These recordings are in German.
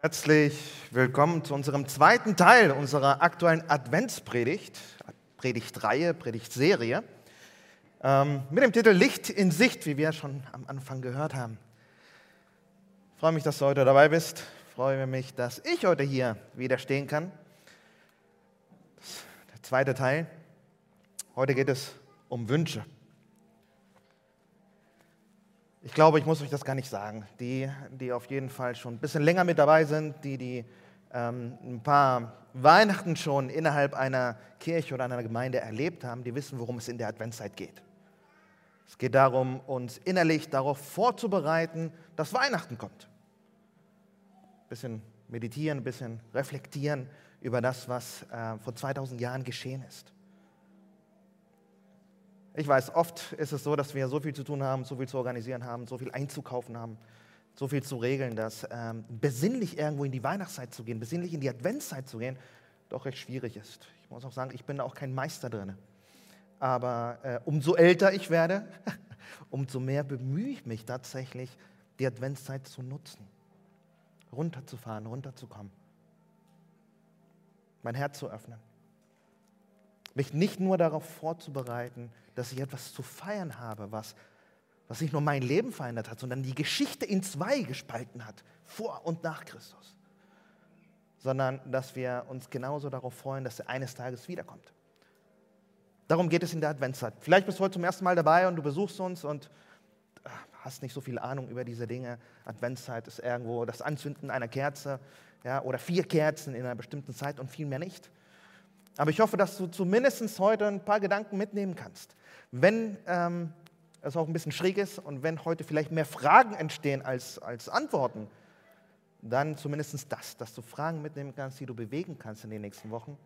Herzlich willkommen zu unserem zweiten Teil unserer aktuellen Adventspredigt, Predigtreihe, Predigtserie, ähm, mit dem Titel Licht in Sicht, wie wir schon am Anfang gehört haben. Ich freue mich, dass du heute dabei bist. Ich freue mich, dass ich heute hier wieder stehen kann. Der zweite Teil. Heute geht es um Wünsche. Ich glaube, ich muss euch das gar nicht sagen. Die, die auf jeden Fall schon ein bisschen länger mit dabei sind, die, die ähm, ein paar Weihnachten schon innerhalb einer Kirche oder einer Gemeinde erlebt haben, die wissen, worum es in der Adventszeit geht. Es geht darum, uns innerlich darauf vorzubereiten, dass Weihnachten kommt. Ein bisschen meditieren, ein bisschen reflektieren über das, was äh, vor 2000 Jahren geschehen ist. Ich weiß, oft ist es so, dass wir so viel zu tun haben, so viel zu organisieren haben, so viel einzukaufen haben, so viel zu regeln, dass ähm, besinnlich irgendwo in die Weihnachtszeit zu gehen, besinnlich in die Adventszeit zu gehen, doch recht schwierig ist. Ich muss auch sagen, ich bin da auch kein Meister drin. Aber äh, umso älter ich werde, umso mehr bemühe ich mich tatsächlich, die Adventszeit zu nutzen, runterzufahren, runterzukommen, mein Herz zu öffnen mich nicht nur darauf vorzubereiten, dass ich etwas zu feiern habe, was, was nicht nur mein Leben verändert hat, sondern die Geschichte in zwei gespalten hat, vor und nach Christus, sondern dass wir uns genauso darauf freuen, dass er eines Tages wiederkommt. Darum geht es in der Adventszeit. Vielleicht bist du heute zum ersten Mal dabei und du besuchst uns und ah, hast nicht so viel Ahnung über diese Dinge. Adventszeit ist irgendwo das Anzünden einer Kerze ja, oder vier Kerzen in einer bestimmten Zeit und viel mehr nicht. Aber ich hoffe, dass du zumindest heute ein paar Gedanken mitnehmen kannst. Wenn ähm, es auch ein bisschen schräg ist und wenn heute vielleicht mehr Fragen entstehen als, als Antworten, dann zumindest das, dass du Fragen mitnehmen kannst, die du bewegen kannst in den nächsten Wochen.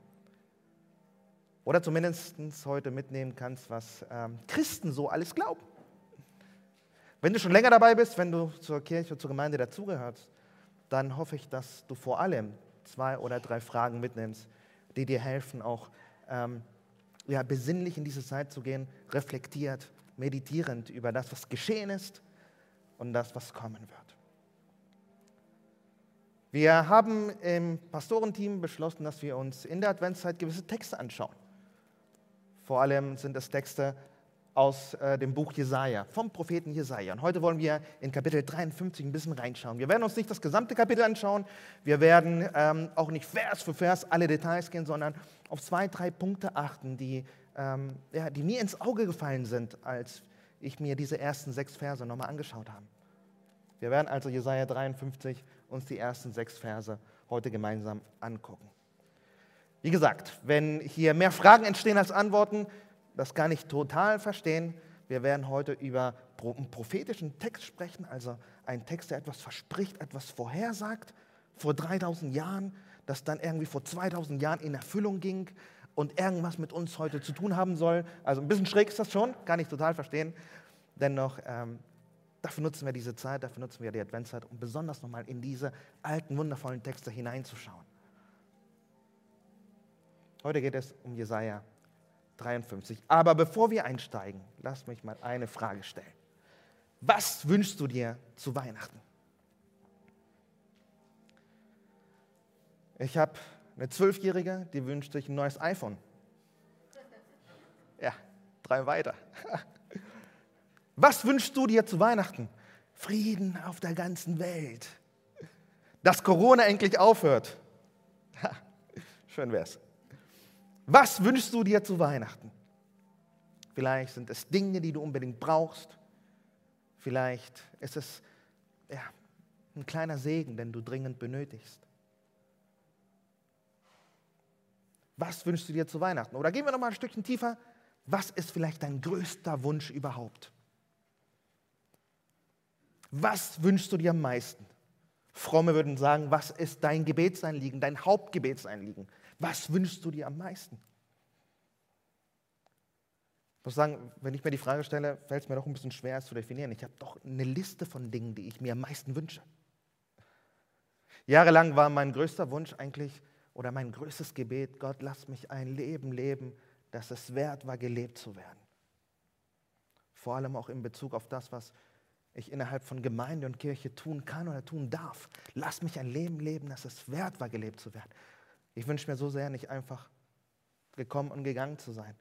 Oder zumindest heute mitnehmen kannst, was ähm, Christen so alles glauben. Wenn du schon länger dabei bist, wenn du zur Kirche, zur Gemeinde dazugehörst, dann hoffe ich, dass du vor allem zwei oder drei Fragen mitnimmst, die dir helfen, auch ähm, ja, besinnlich in diese Zeit zu gehen, reflektiert, meditierend über das, was geschehen ist und das, was kommen wird. Wir haben im Pastorenteam beschlossen, dass wir uns in der Adventszeit gewisse Texte anschauen. Vor allem sind es Texte aus äh, dem Buch Jesaja, vom Propheten Jesaja. Und heute wollen wir in Kapitel 53 ein bisschen reinschauen. Wir werden uns nicht das gesamte Kapitel anschauen, wir werden ähm, auch nicht Vers für Vers alle Details gehen, sondern auf zwei, drei Punkte achten, die, ähm, ja, die mir ins Auge gefallen sind, als ich mir diese ersten sechs Verse nochmal angeschaut habe. Wir werden also Jesaja 53 uns die ersten sechs Verse heute gemeinsam angucken. Wie gesagt, wenn hier mehr Fragen entstehen als Antworten, das gar nicht total verstehen. Wir werden heute über einen prophetischen Text sprechen, also einen Text, der etwas verspricht, etwas vorhersagt, vor 3000 Jahren, das dann irgendwie vor 2000 Jahren in Erfüllung ging und irgendwas mit uns heute zu tun haben soll. Also ein bisschen schräg ist das schon, kann ich total verstehen. Dennoch, ähm, dafür nutzen wir diese Zeit, dafür nutzen wir die Adventszeit, um besonders nochmal in diese alten, wundervollen Texte hineinzuschauen. Heute geht es um Jesaja 53. Aber bevor wir einsteigen, lass mich mal eine Frage stellen. Was wünschst du dir zu Weihnachten? Ich habe eine Zwölfjährige, die wünscht sich ein neues iPhone. Ja, drei weiter. Was wünschst du dir zu Weihnachten? Frieden auf der ganzen Welt. Dass Corona endlich aufhört. schön wär's. Was wünschst du dir zu Weihnachten? Vielleicht sind es Dinge, die du unbedingt brauchst. Vielleicht ist es ja, ein kleiner Segen, den du dringend benötigst. Was wünschst du dir zu Weihnachten? Oder gehen wir noch mal ein Stückchen tiefer. Was ist vielleicht dein größter Wunsch überhaupt? Was wünschst du dir am meisten? Fromme würden sagen, was ist dein Gebetsanliegen, dein Hauptgebetsanliegen? Was wünschst du dir am meisten? Ich muss sagen, wenn ich mir die Frage stelle, fällt es mir doch ein bisschen schwer, es zu definieren. Ich habe doch eine Liste von Dingen, die ich mir am meisten wünsche. Jahrelang war mein größter Wunsch eigentlich, oder mein größtes Gebet, Gott, lass mich ein Leben leben, das es wert war, gelebt zu werden. Vor allem auch in Bezug auf das, was ich innerhalb von Gemeinde und Kirche tun kann oder tun darf. Lass mich ein Leben leben, das es wert war, gelebt zu werden. Ich wünsche mir so sehr, nicht einfach gekommen und gegangen zu sein.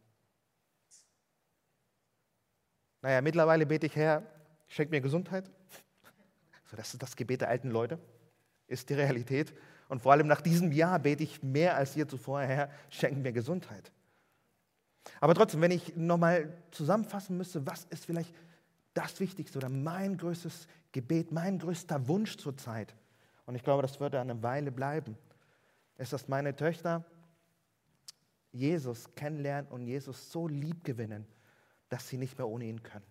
Naja, mittlerweile bete ich, Herr, schenk mir Gesundheit. So, das ist das Gebet der alten Leute, ist die Realität. Und vor allem nach diesem Jahr bete ich mehr als je zuvor, Herr, schenk mir Gesundheit. Aber trotzdem, wenn ich nochmal zusammenfassen müsste, was ist vielleicht das Wichtigste oder mein größtes Gebet, mein größter Wunsch zur Zeit, und ich glaube, das wird eine Weile bleiben, ist, dass meine Töchter Jesus kennenlernen und Jesus so lieb gewinnen, dass sie nicht mehr ohne ihn können.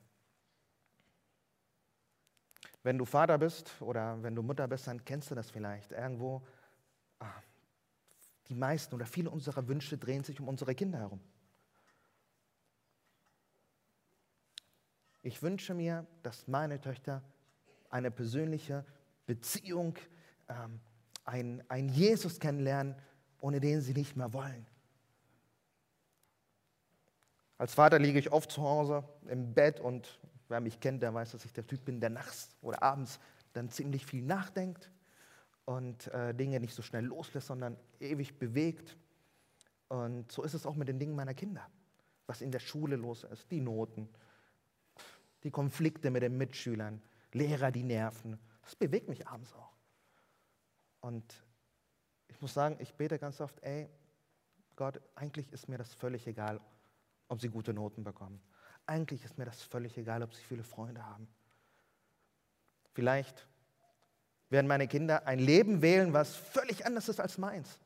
Wenn du Vater bist oder wenn du Mutter bist, dann kennst du das vielleicht. Irgendwo, die meisten oder viele unserer Wünsche drehen sich um unsere Kinder herum. Ich wünsche mir, dass meine Töchter eine persönliche Beziehung, ähm, ein, ein Jesus kennenlernen, ohne den sie nicht mehr wollen. Als Vater liege ich oft zu Hause im Bett und wer mich kennt, der weiß, dass ich der Typ bin, der nachts oder abends dann ziemlich viel nachdenkt und äh, Dinge nicht so schnell loslässt, sondern ewig bewegt. Und so ist es auch mit den Dingen meiner Kinder. Was in der Schule los ist, die Noten, die Konflikte mit den Mitschülern, Lehrer, die nerven. Das bewegt mich abends auch. Und ich muss sagen, ich bete ganz oft, ey, Gott, eigentlich ist mir das völlig egal, ob sie gute Noten bekommen. Eigentlich ist mir das völlig egal, ob sie viele Freunde haben. Vielleicht werden meine Kinder ein Leben wählen, was völlig anders ist als meins.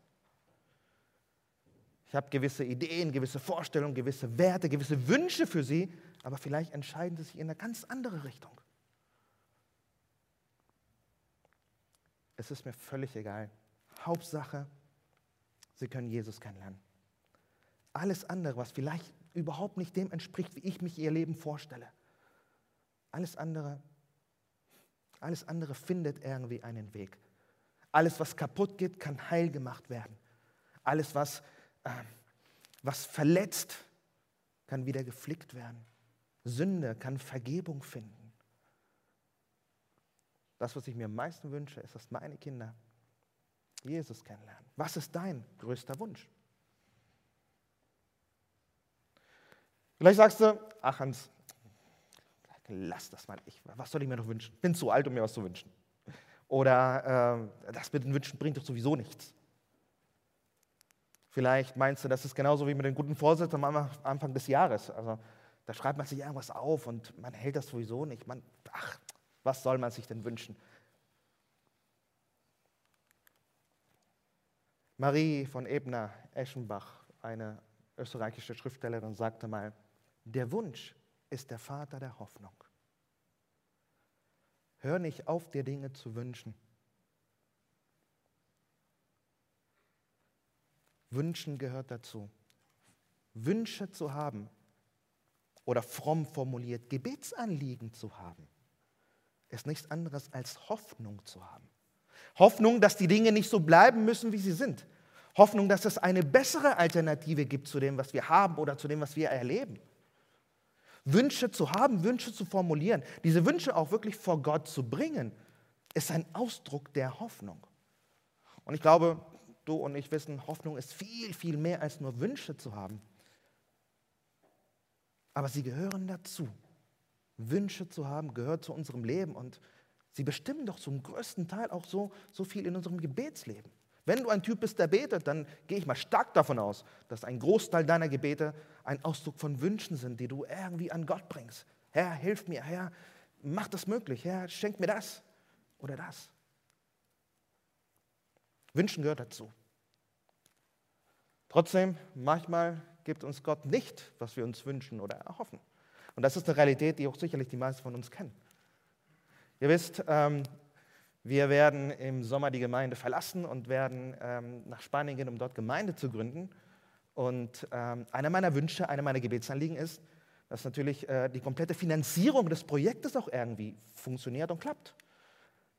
Ich habe gewisse Ideen, gewisse Vorstellungen, gewisse Werte, gewisse Wünsche für sie, aber vielleicht entscheiden sie sich in eine ganz andere Richtung. Es ist mir völlig egal. Hauptsache, sie können Jesus kennenlernen. Alles andere, was vielleicht überhaupt nicht dem entspricht, wie ich mich ihr Leben vorstelle. Alles andere, alles andere findet irgendwie einen Weg. Alles, was kaputt geht, kann heil gemacht werden. Alles, was, äh, was verletzt, kann wieder geflickt werden. Sünde kann Vergebung finden. Das, was ich mir am meisten wünsche, ist, dass meine Kinder Jesus kennenlernen. Was ist dein größter Wunsch? Vielleicht sagst du, ach Hans, lass das mal. Ich, was soll ich mir noch wünschen? Bin zu alt, um mir was zu wünschen. Oder äh, das mit den Wünschen bringt doch sowieso nichts. Vielleicht meinst du, das ist genauso wie mit den guten Vorsätzen am Anfang des Jahres. Also da schreibt man sich irgendwas auf und man hält das sowieso nicht. Man, ach, was soll man sich denn wünschen? Marie von Ebner-Eschenbach, eine österreichische Schriftstellerin, sagte mal, der Wunsch ist der Vater der Hoffnung. Hör nicht auf, dir Dinge zu wünschen. Wünschen gehört dazu. Wünsche zu haben oder fromm formuliert Gebetsanliegen zu haben, ist nichts anderes als Hoffnung zu haben. Hoffnung, dass die Dinge nicht so bleiben müssen, wie sie sind. Hoffnung, dass es eine bessere Alternative gibt zu dem, was wir haben oder zu dem, was wir erleben. Wünsche zu haben, Wünsche zu formulieren, diese Wünsche auch wirklich vor Gott zu bringen, ist ein Ausdruck der Hoffnung. Und ich glaube, du und ich wissen, Hoffnung ist viel, viel mehr als nur Wünsche zu haben. Aber sie gehören dazu. Wünsche zu haben gehört zu unserem Leben und sie bestimmen doch zum größten Teil auch so, so viel in unserem Gebetsleben. Wenn du ein Typ bist, der betet, dann gehe ich mal stark davon aus, dass ein Großteil deiner Gebete ein Ausdruck von Wünschen sind, die du irgendwie an Gott bringst. Herr, hilf mir, Herr, mach das möglich, Herr, schenk mir das oder das. Wünschen gehört dazu. Trotzdem, manchmal gibt uns Gott nicht, was wir uns wünschen oder erhoffen. Und das ist eine Realität, die auch sicherlich die meisten von uns kennen. Ihr wisst, ähm, wir werden im Sommer die Gemeinde verlassen und werden ähm, nach Spanien gehen, um dort Gemeinde zu gründen. Und ähm, einer meiner Wünsche, einer meiner Gebetsanliegen ist, dass natürlich äh, die komplette Finanzierung des Projektes auch irgendwie funktioniert und klappt.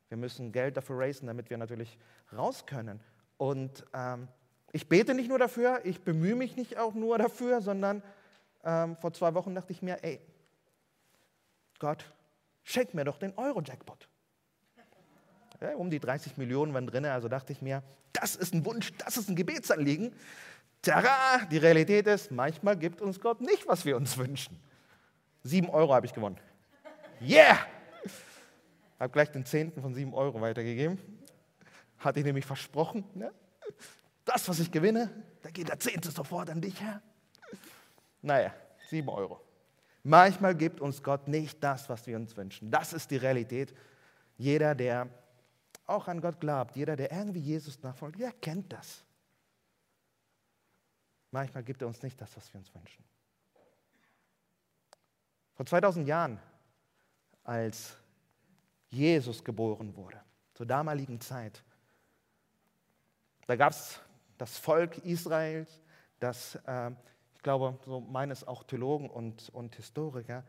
Wir müssen Geld dafür raisen, damit wir natürlich raus können. Und ähm, ich bete nicht nur dafür, ich bemühe mich nicht auch nur dafür, sondern ähm, vor zwei Wochen dachte ich mir, ey, Gott, schenk mir doch den Euro-Jackpot. Ja, um die 30 Millionen waren drin, also dachte ich mir, das ist ein Wunsch, das ist ein Gebetsanliegen. Tara, die Realität ist, manchmal gibt uns Gott nicht, was wir uns wünschen. Sieben Euro habe ich gewonnen. Yeah! Habe gleich den Zehnten von sieben Euro weitergegeben. Hatte ich nämlich versprochen. Ne? Das, was ich gewinne, da geht der Zehnte sofort an dich, Herr. Naja, sieben Euro. Manchmal gibt uns Gott nicht das, was wir uns wünschen. Das ist die Realität. Jeder, der auch an Gott glaubt, jeder, der irgendwie Jesus nachfolgt, der kennt das. Manchmal gibt er uns nicht das, was wir uns wünschen. Vor 2000 Jahren, als Jesus geboren wurde, zur damaligen Zeit, da gab es das Volk Israels, das, äh, ich glaube, so meines auch Theologen und, und Historiker,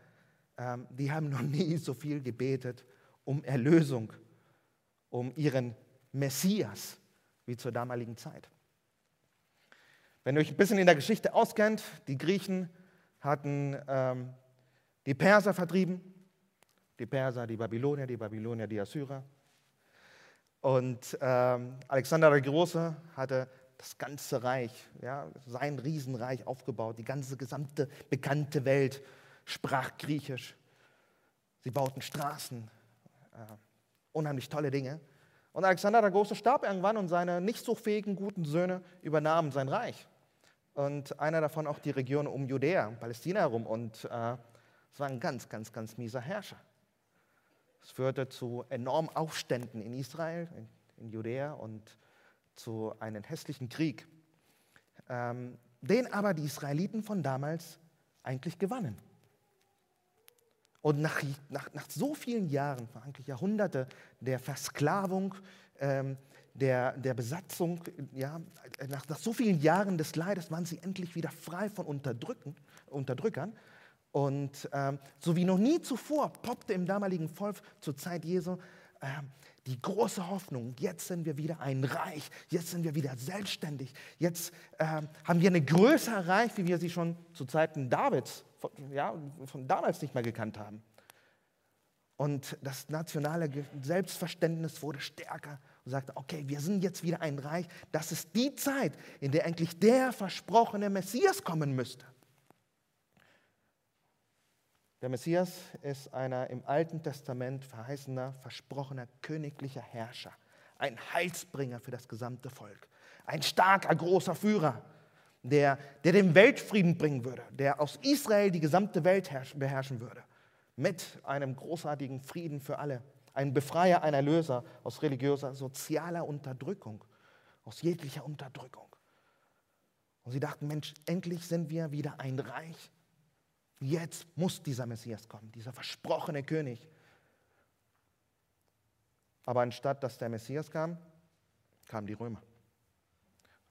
äh, die haben noch nie so viel gebetet um Erlösung, um ihren Messias wie zur damaligen Zeit. Wenn ihr euch ein bisschen in der Geschichte auskennt, die Griechen hatten ähm, die Perser vertrieben, die Perser, die Babylonier, die Babylonier, die Assyrer. Und ähm, Alexander der Große hatte das ganze Reich, ja, sein Riesenreich aufgebaut. Die ganze gesamte bekannte Welt sprach Griechisch. Sie bauten Straßen, äh, unheimlich tolle Dinge. Und Alexander der Große starb irgendwann und seine nicht so fähigen guten Söhne übernahmen sein Reich und einer davon auch die Region um Judäa, Palästina herum. Und äh, es war ein ganz, ganz, ganz mieser Herrscher. Es führte zu enormen Aufständen in Israel, in, in Judäa und zu einem hässlichen Krieg, ähm, den aber die Israeliten von damals eigentlich gewannen. Und nach, nach, nach so vielen Jahren, eigentlich Jahrhunderte der Versklavung, ähm, der, der Besatzung, ja, nach, nach so vielen Jahren des Leides waren sie endlich wieder frei von Unterdrücken, Unterdrückern. Und ähm, so wie noch nie zuvor poppte im damaligen Volk zur Zeit Jesu ähm, die große Hoffnung, jetzt sind wir wieder ein Reich, jetzt sind wir wieder selbstständig, jetzt ähm, haben wir eine Größe erreicht, wie wir sie schon zu Zeiten Davids, von, ja, von damals nicht mehr gekannt haben. Und das nationale Selbstverständnis wurde stärker und sagte, okay, wir sind jetzt wieder ein Reich. Das ist die Zeit, in der eigentlich der versprochene Messias kommen müsste. Der Messias ist einer im Alten Testament verheißener, versprochener königlicher Herrscher, ein Heilsbringer für das gesamte Volk, ein starker, großer Führer, der, der den Weltfrieden bringen würde, der aus Israel die gesamte Welt beherrschen würde, mit einem großartigen Frieden für alle ein Befreier, ein Erlöser aus religiöser, sozialer Unterdrückung, aus jeglicher Unterdrückung. Und sie dachten, Mensch, endlich sind wir wieder ein Reich. Jetzt muss dieser Messias kommen, dieser versprochene König. Aber anstatt dass der Messias kam, kamen die Römer.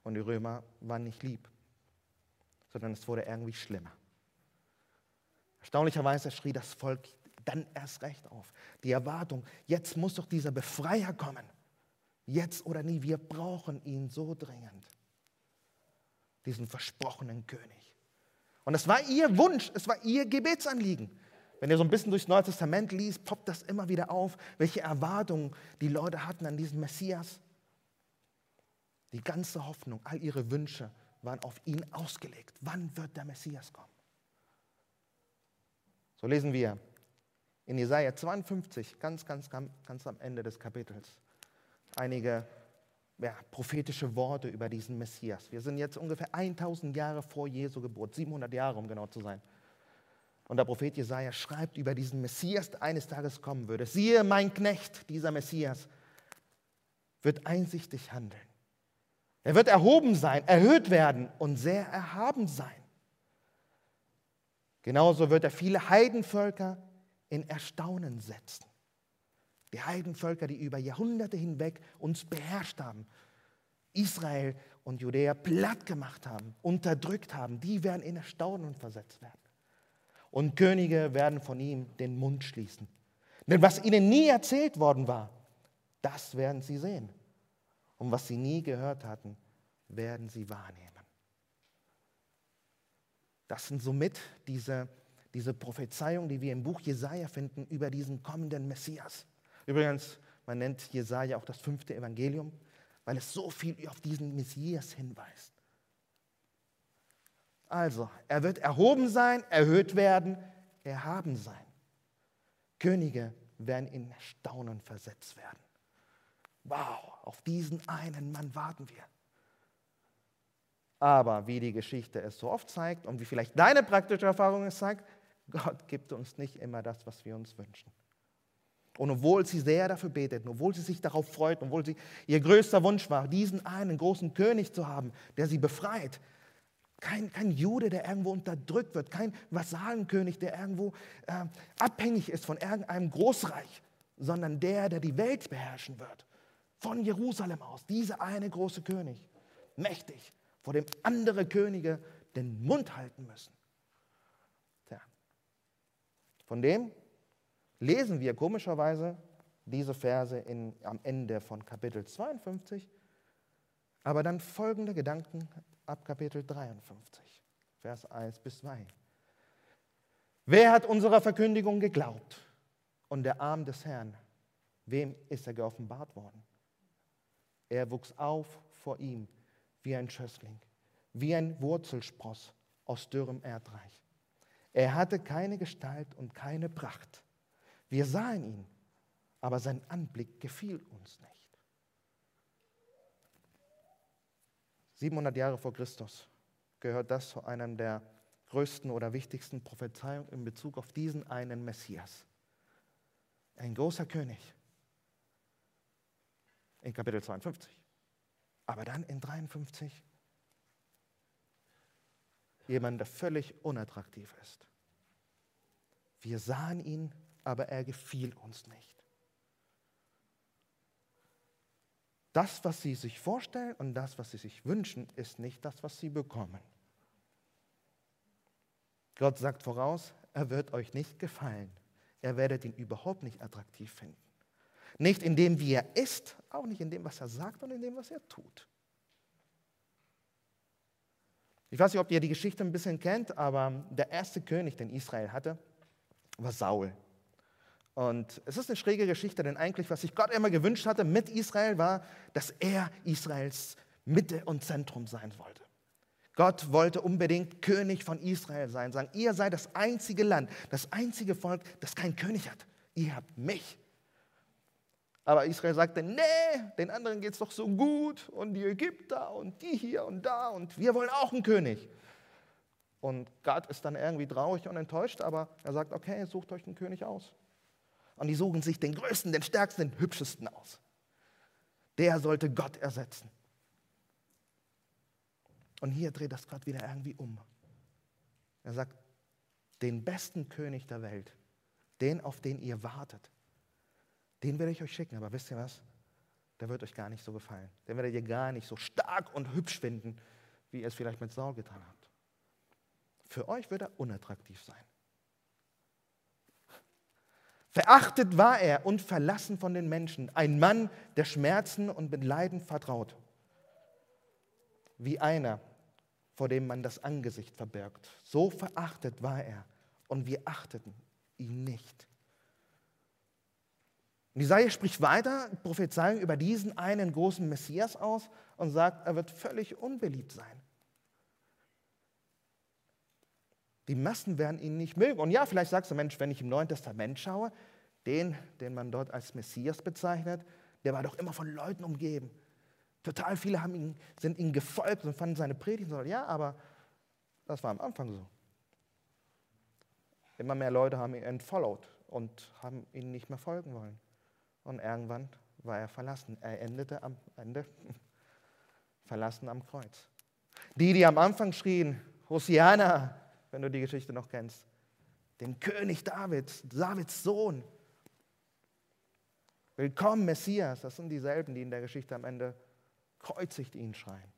Und die Römer waren nicht lieb, sondern es wurde irgendwie schlimmer. Erstaunlicherweise schrie das Volk dann erst recht auf. Die Erwartung, jetzt muss doch dieser Befreier kommen. Jetzt oder nie, wir brauchen ihn so dringend. Diesen versprochenen König. Und es war ihr Wunsch, es war ihr Gebetsanliegen. Wenn ihr so ein bisschen durchs Neue Testament liest, poppt das immer wieder auf, welche Erwartungen die Leute hatten an diesen Messias. Die ganze Hoffnung, all ihre Wünsche waren auf ihn ausgelegt. Wann wird der Messias kommen? So lesen wir in Jesaja 52, ganz, ganz, ganz am Ende des Kapitels, einige ja, prophetische Worte über diesen Messias. Wir sind jetzt ungefähr 1000 Jahre vor Jesu Geburt, 700 Jahre, um genau zu sein. Und der Prophet Jesaja schreibt über diesen Messias, der eines Tages kommen würde. Siehe, mein Knecht, dieser Messias, wird einsichtig handeln. Er wird erhoben sein, erhöht werden und sehr erhaben sein. Genauso wird er viele Heidenvölker in Erstaunen setzen. Die Heidenvölker, die über Jahrhunderte hinweg uns beherrscht haben, Israel und Judäa platt gemacht haben, unterdrückt haben, die werden in Erstaunen versetzt werden. Und Könige werden von ihm den Mund schließen. Denn was ihnen nie erzählt worden war, das werden sie sehen. Und was sie nie gehört hatten, werden sie wahrnehmen. Das sind somit diese diese Prophezeiung, die wir im Buch Jesaja finden, über diesen kommenden Messias. Übrigens, man nennt Jesaja auch das fünfte Evangelium, weil es so viel auf diesen Messias hinweist. Also, er wird erhoben sein, erhöht werden, erhaben sein. Könige werden in Staunen versetzt werden. Wow, auf diesen einen Mann warten wir. Aber wie die Geschichte es so oft zeigt und wie vielleicht deine praktische Erfahrung es zeigt, Gott gibt uns nicht immer das, was wir uns wünschen. Und obwohl sie sehr dafür betet, obwohl sie sich darauf freut, obwohl sie ihr größter Wunsch war, diesen einen großen König zu haben, der sie befreit, kein, kein Jude, der irgendwo unterdrückt wird, kein Vasallenkönig, der irgendwo äh, abhängig ist von irgendeinem Großreich, sondern der, der die Welt beherrschen wird. Von Jerusalem aus, dieser eine große König, mächtig, vor dem andere Könige den Mund halten müssen. Von dem lesen wir komischerweise diese Verse in, am Ende von Kapitel 52, aber dann folgende Gedanken ab Kapitel 53, Vers 1 bis 2. Wer hat unserer Verkündigung geglaubt? Und der Arm des Herrn, wem ist er geoffenbart worden? Er wuchs auf vor ihm wie ein Schössling, wie ein Wurzelspross aus dürrem Erdreich. Er hatte keine Gestalt und keine Pracht. Wir sahen ihn, aber sein Anblick gefiel uns nicht. 700 Jahre vor Christus gehört das zu einer der größten oder wichtigsten Prophezeiungen in Bezug auf diesen einen Messias. Ein großer König in Kapitel 52. Aber dann in 53 jemand, der völlig unattraktiv ist. Wir sahen ihn, aber er gefiel uns nicht. Das, was sie sich vorstellen und das, was sie sich wünschen, ist nicht das, was sie bekommen. Gott sagt voraus, er wird euch nicht gefallen. Er werdet ihn überhaupt nicht attraktiv finden. Nicht in dem, wie er ist, auch nicht in dem, was er sagt und in dem, was er tut. Ich weiß nicht, ob ihr die Geschichte ein bisschen kennt, aber der erste König, den Israel hatte, war Saul. Und es ist eine schräge Geschichte, denn eigentlich, was sich Gott immer gewünscht hatte mit Israel, war, dass er Israels Mitte und Zentrum sein wollte. Gott wollte unbedingt König von Israel sein, sagen, ihr seid das einzige Land, das einzige Volk, das keinen König hat. Ihr habt mich. Aber Israel sagte, nee, den anderen geht es doch so gut und die Ägypter und die hier und da und wir wollen auch einen König. Und Gott ist dann irgendwie traurig und enttäuscht, aber er sagt, okay, sucht euch einen König aus. Und die suchen sich den größten, den stärksten, den hübschesten aus. Der sollte Gott ersetzen. Und hier dreht das Gott wieder irgendwie um. Er sagt, den besten König der Welt, den, auf den ihr wartet, den werde ich euch schicken. Aber wisst ihr was? Der wird euch gar nicht so gefallen. Den werdet ihr gar nicht so stark und hübsch finden, wie ihr es vielleicht mit Saul getan habt. Für euch wird er unattraktiv sein. Verachtet war er und verlassen von den Menschen, ein Mann, der Schmerzen und mit Leiden vertraut, wie einer, vor dem man das Angesicht verbirgt. So verachtet war er und wir achteten ihn nicht. Und Isaiah spricht weiter, Prophezeiung über diesen einen großen Messias aus und sagt, er wird völlig unbeliebt sein. Die Massen werden ihn nicht mögen. Und ja, vielleicht sagst du, Mensch, wenn ich im Neuen Testament schaue, den, den man dort als Messias bezeichnet, der war doch immer von Leuten umgeben. Total viele haben ihn, sind ihm gefolgt und fanden seine Predigt so. Ja, aber das war am Anfang so. Immer mehr Leute haben ihn entfollowed und haben ihn nicht mehr folgen wollen. Und irgendwann war er verlassen. Er endete am Ende verlassen am Kreuz. Die, die am Anfang schrien, Hosiana, wenn du die Geschichte noch kennst, den König Davids, Davids Sohn. Willkommen, Messias. Das sind dieselben, die in der Geschichte am Ende kreuzigt ihn schreien.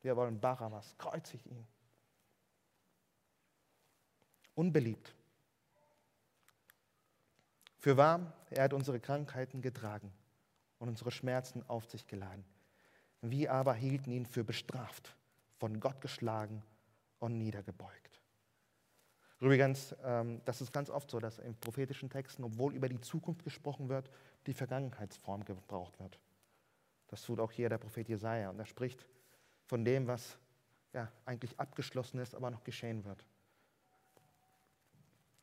Wir wollen Barabbas, kreuzigt ihn. Unbeliebt. Für wahr, er hat unsere Krankheiten getragen und unsere Schmerzen auf sich geladen. Wir aber hielten ihn für bestraft, von Gott geschlagen und niedergebeugt. Übrigens, ähm, das ist ganz oft so, dass in prophetischen Texten, obwohl über die Zukunft gesprochen wird, die Vergangenheitsform gebraucht wird. Das tut auch hier der Prophet Jesaja und er spricht von dem, was ja, eigentlich abgeschlossen ist, aber noch geschehen wird.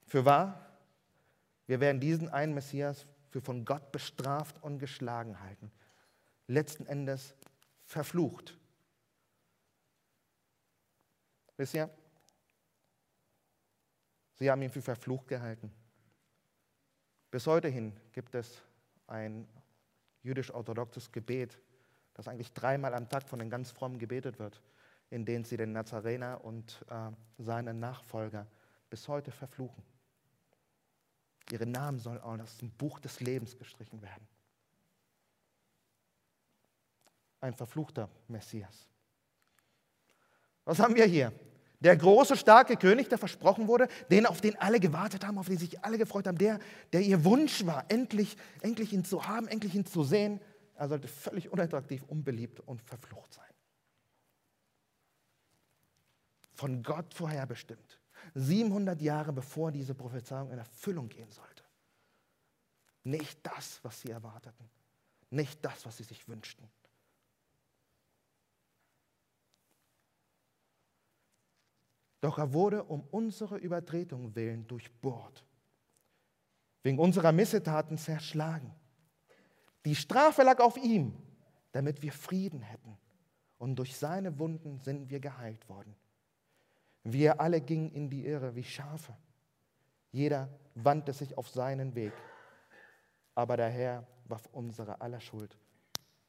Für wahr, wir werden diesen einen Messias für von Gott bestraft und geschlagen halten. Letzten Endes verflucht. Wisst ihr? Sie haben ihn für verflucht gehalten. Bis heute hin gibt es ein jüdisch-orthodoxes Gebet, das eigentlich dreimal am Tag von den ganz Frommen gebetet wird, in dem sie den Nazarener und äh, seinen Nachfolger bis heute verfluchen. Ihre Namen sollen auch aus dem Buch des Lebens gestrichen werden. Ein verfluchter Messias. Was haben wir hier? Der große, starke König, der versprochen wurde, den, auf den alle gewartet haben, auf den sich alle gefreut haben, der, der ihr Wunsch war, endlich, endlich ihn zu haben, endlich ihn zu sehen. Er sollte völlig unattraktiv, unbeliebt und verflucht sein. Von Gott vorherbestimmt. 700 Jahre bevor diese Prophezeiung in Erfüllung gehen sollte. Nicht das, was sie erwarteten. Nicht das, was sie sich wünschten. Doch er wurde um unsere Übertretung willen durchbohrt, wegen unserer Missetaten zerschlagen. Die Strafe lag auf ihm, damit wir Frieden hätten. Und durch seine Wunden sind wir geheilt worden. Wir alle gingen in die Irre wie Schafe. Jeder wandte sich auf seinen Weg. Aber der Herr warf unsere aller Schuld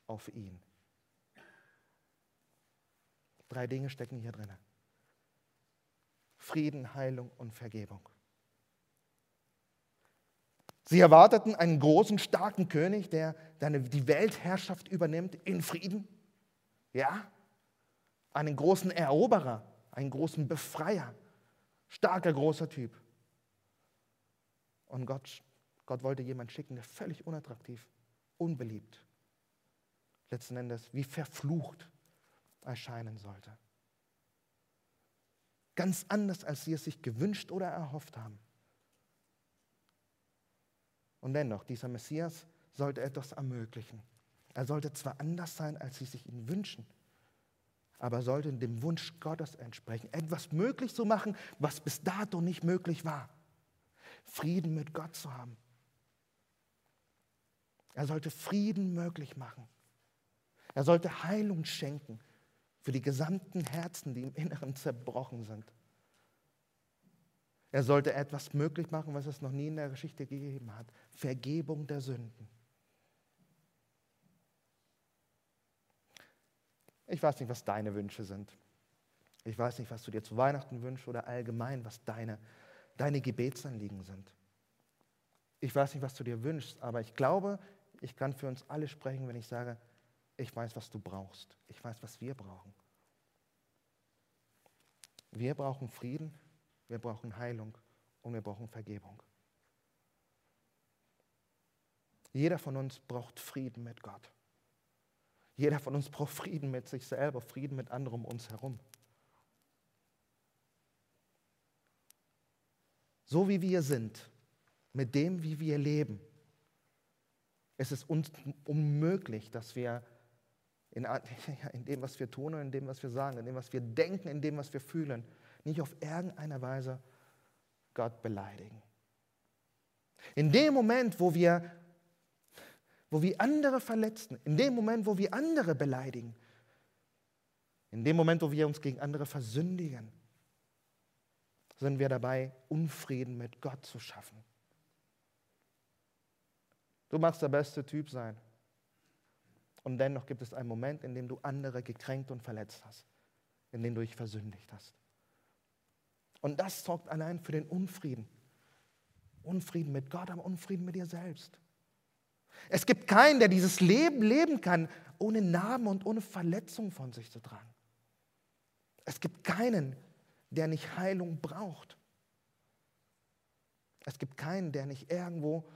auf ihn. Drei Dinge stecken hier drin. Frieden, Heilung und Vergebung. Sie erwarteten einen großen, starken König, der die Weltherrschaft übernimmt in Frieden. Ja, einen großen Eroberer, einen großen Befreier, starker, großer Typ. Und Gott, Gott wollte jemanden schicken, der völlig unattraktiv, unbeliebt, letzten Endes wie verflucht erscheinen sollte. Ganz anders, als sie es sich gewünscht oder erhofft haben. Und dennoch, dieser Messias sollte etwas ermöglichen. Er sollte zwar anders sein, als sie sich ihn wünschen, aber sollte dem Wunsch Gottes entsprechen, etwas möglich zu machen, was bis dato nicht möglich war. Frieden mit Gott zu haben. Er sollte Frieden möglich machen. Er sollte Heilung schenken für die gesamten Herzen, die im Inneren zerbrochen sind. Er sollte etwas möglich machen, was es noch nie in der Geschichte gegeben hat. Vergebung der Sünden. Ich weiß nicht, was deine Wünsche sind. Ich weiß nicht, was du dir zu Weihnachten wünschst oder allgemein, was deine, deine Gebetsanliegen sind. Ich weiß nicht, was du dir wünschst, aber ich glaube, ich kann für uns alle sprechen, wenn ich sage, ich weiß, was du brauchst. Ich weiß, was wir brauchen. Wir brauchen Frieden, wir brauchen Heilung und wir brauchen Vergebung. Jeder von uns braucht Frieden mit Gott. Jeder von uns braucht Frieden mit sich selber, Frieden mit anderen um uns herum. So wie wir sind, mit dem, wie wir leben, ist es uns unmöglich, dass wir in, in, dem, was wir tun und in dem, was wir sagen, in dem, was wir denken, in dem, was wir fühlen, nicht auf irgendeine Weise Gott beleidigen. In dem Moment, wo wir, wo wir andere verletzen, in dem Moment, wo wir andere beleidigen, in dem Moment, wo wir uns gegen andere versündigen, sind wir dabei, Unfrieden mit Gott zu schaffen. Du magst der beste Typ sein. Und dennoch gibt es einen Moment, in dem du andere gekränkt und verletzt hast, in dem du dich versündigt hast. Und das sorgt allein für den Unfrieden. Unfrieden mit Gott, aber Unfrieden mit dir selbst. Es gibt keinen, der dieses Leben leben kann, ohne Narben und ohne Verletzung von sich zu tragen. Es gibt keinen, der nicht Heilung braucht. Es gibt keinen, der nicht irgendwo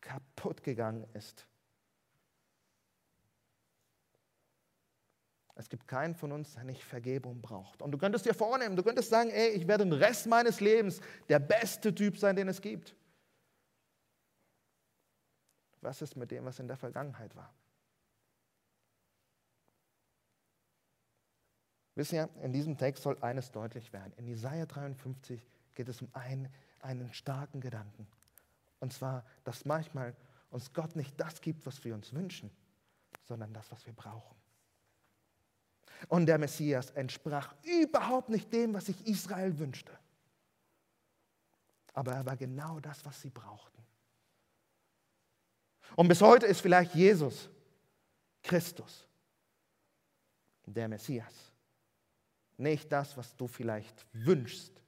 kaputt gegangen ist. Es gibt keinen von uns, der nicht Vergebung braucht. Und du könntest dir vornehmen, du könntest sagen, ey, ich werde den Rest meines Lebens der beste Typ sein, den es gibt. Was ist mit dem, was in der Vergangenheit war? Wissen ihr, in diesem Text soll eines deutlich werden. In Isaiah 53 geht es um einen, einen starken Gedanken. Und zwar, dass manchmal uns Gott nicht das gibt, was wir uns wünschen, sondern das, was wir brauchen. Und der Messias entsprach überhaupt nicht dem, was sich Israel wünschte. Aber er war genau das, was sie brauchten. Und bis heute ist vielleicht Jesus, Christus, der Messias, nicht das, was du vielleicht wünschst,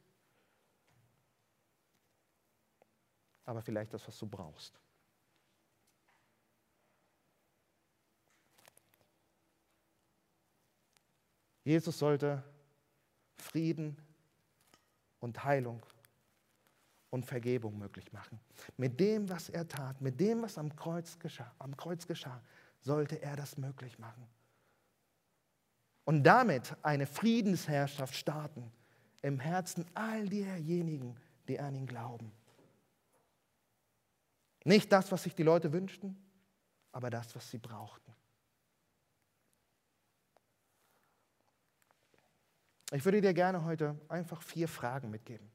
aber vielleicht das, was du brauchst. Jesus sollte Frieden und Heilung und Vergebung möglich machen. Mit dem, was er tat, mit dem, was am Kreuz geschah, am Kreuz geschah, sollte er das möglich machen. Und damit eine Friedensherrschaft starten im Herzen all derjenigen, die an ihn glauben. Nicht das, was sich die Leute wünschten, aber das, was sie brauchten. Ich würde dir gerne heute einfach vier Fragen mitgeben.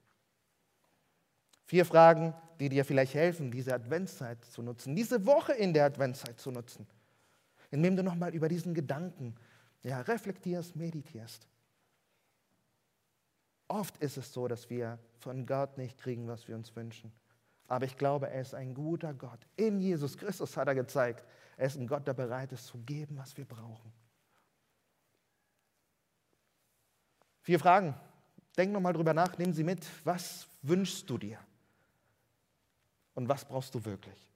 Vier Fragen, die dir vielleicht helfen, diese Adventszeit zu nutzen, diese Woche in der Adventszeit zu nutzen, indem du nochmal über diesen Gedanken ja, reflektierst, meditierst. Oft ist es so, dass wir von Gott nicht kriegen, was wir uns wünschen. Aber ich glaube, er ist ein guter Gott. In Jesus Christus hat er gezeigt, er ist ein Gott, der bereit ist zu geben, was wir brauchen. Vier Fragen. Denk nochmal drüber nach, nimm sie mit. Was wünschst du dir? Und was brauchst du wirklich?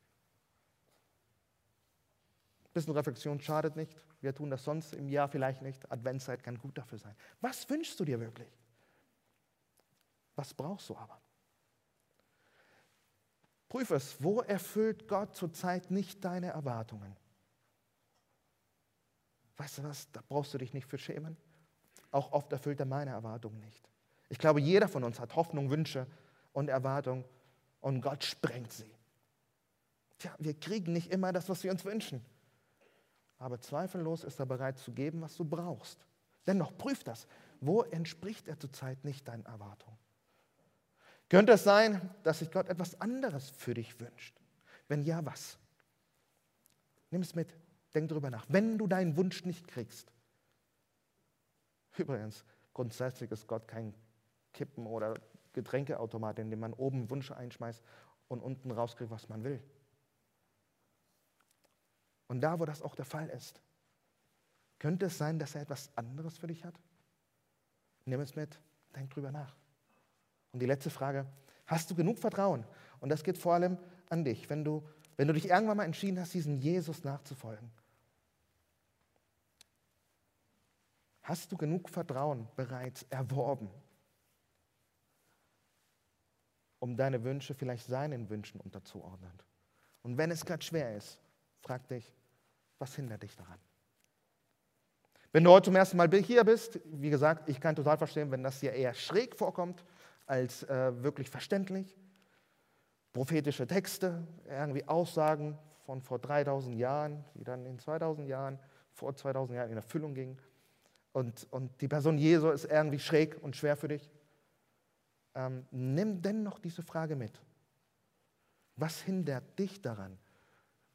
Ein bisschen Reflexion schadet nicht. Wir tun das sonst im Jahr vielleicht nicht. Adventszeit kann gut dafür sein. Was wünschst du dir wirklich? Was brauchst du aber? Prüf es, wo erfüllt Gott zurzeit nicht deine Erwartungen? Weißt du was, da brauchst du dich nicht für schämen auch oft erfüllt er meine Erwartungen nicht. Ich glaube, jeder von uns hat Hoffnung, Wünsche und Erwartungen und Gott sprengt sie. Tja, wir kriegen nicht immer das, was wir uns wünschen. Aber zweifellos ist er bereit zu geben, was du brauchst. Dennoch prüf das. Wo entspricht er zurzeit nicht deinen Erwartungen? Könnte es sein, dass sich Gott etwas anderes für dich wünscht? Wenn ja, was? Nimm es mit, denk darüber nach. Wenn du deinen Wunsch nicht kriegst, Übrigens, grundsätzlich ist Gott kein Kippen- oder Getränkeautomat, in dem man oben Wünsche einschmeißt und unten rauskriegt, was man will. Und da, wo das auch der Fall ist, könnte es sein, dass er etwas anderes für dich hat? Nimm es mit, denk drüber nach. Und die letzte Frage, hast du genug Vertrauen? Und das geht vor allem an dich, wenn du, wenn du dich irgendwann mal entschieden hast, diesem Jesus nachzufolgen. Hast du genug Vertrauen bereits erworben, um deine Wünsche vielleicht seinen Wünschen unterzuordnen? Und wenn es gerade schwer ist, frag dich, was hindert dich daran? Wenn du heute zum ersten Mal hier bist, wie gesagt, ich kann total verstehen, wenn das dir eher schräg vorkommt als äh, wirklich verständlich. Prophetische Texte, irgendwie Aussagen von vor 3000 Jahren, die dann in 2000 Jahren, vor 2000 Jahren in Erfüllung gingen und, und die Person Jesu ist irgendwie schräg und schwer für dich, ähm, nimm dennoch diese Frage mit. Was hindert dich daran,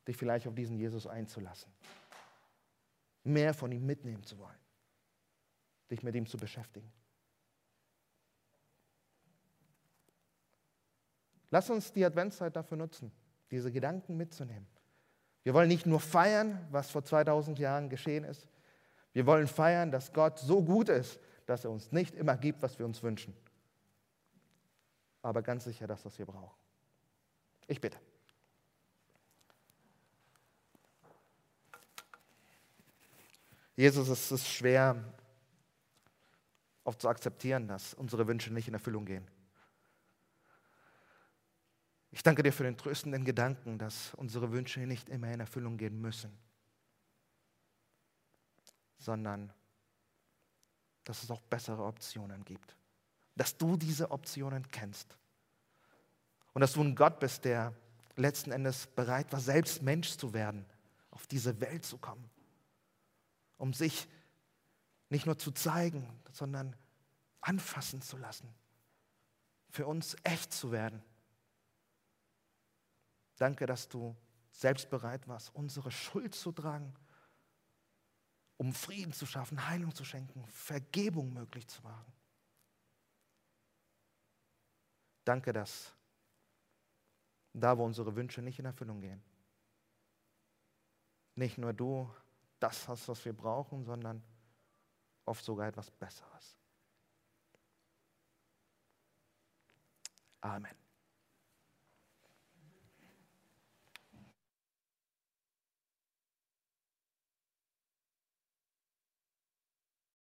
dich vielleicht auf diesen Jesus einzulassen? Mehr von ihm mitnehmen zu wollen, dich mit ihm zu beschäftigen. Lass uns die Adventszeit dafür nutzen, diese Gedanken mitzunehmen. Wir wollen nicht nur feiern, was vor 2000 Jahren geschehen ist, wir wollen feiern, dass Gott so gut ist, dass er uns nicht immer gibt, was wir uns wünschen. Aber ganz sicher das, was wir brauchen. Ich bitte. Jesus, es ist schwer, oft zu akzeptieren, dass unsere Wünsche nicht in Erfüllung gehen. Ich danke dir für den tröstenden Gedanken, dass unsere Wünsche nicht immer in Erfüllung gehen müssen sondern dass es auch bessere Optionen gibt. Dass du diese Optionen kennst. Und dass du ein Gott bist, der letzten Endes bereit war, selbst Mensch zu werden, auf diese Welt zu kommen, um sich nicht nur zu zeigen, sondern anfassen zu lassen, für uns echt zu werden. Danke, dass du selbst bereit warst, unsere Schuld zu tragen, um Frieden zu schaffen, Heilung zu schenken, Vergebung möglich zu machen. Danke, dass da, wo unsere Wünsche nicht in Erfüllung gehen, nicht nur du das hast, was wir brauchen, sondern oft sogar etwas Besseres. Amen.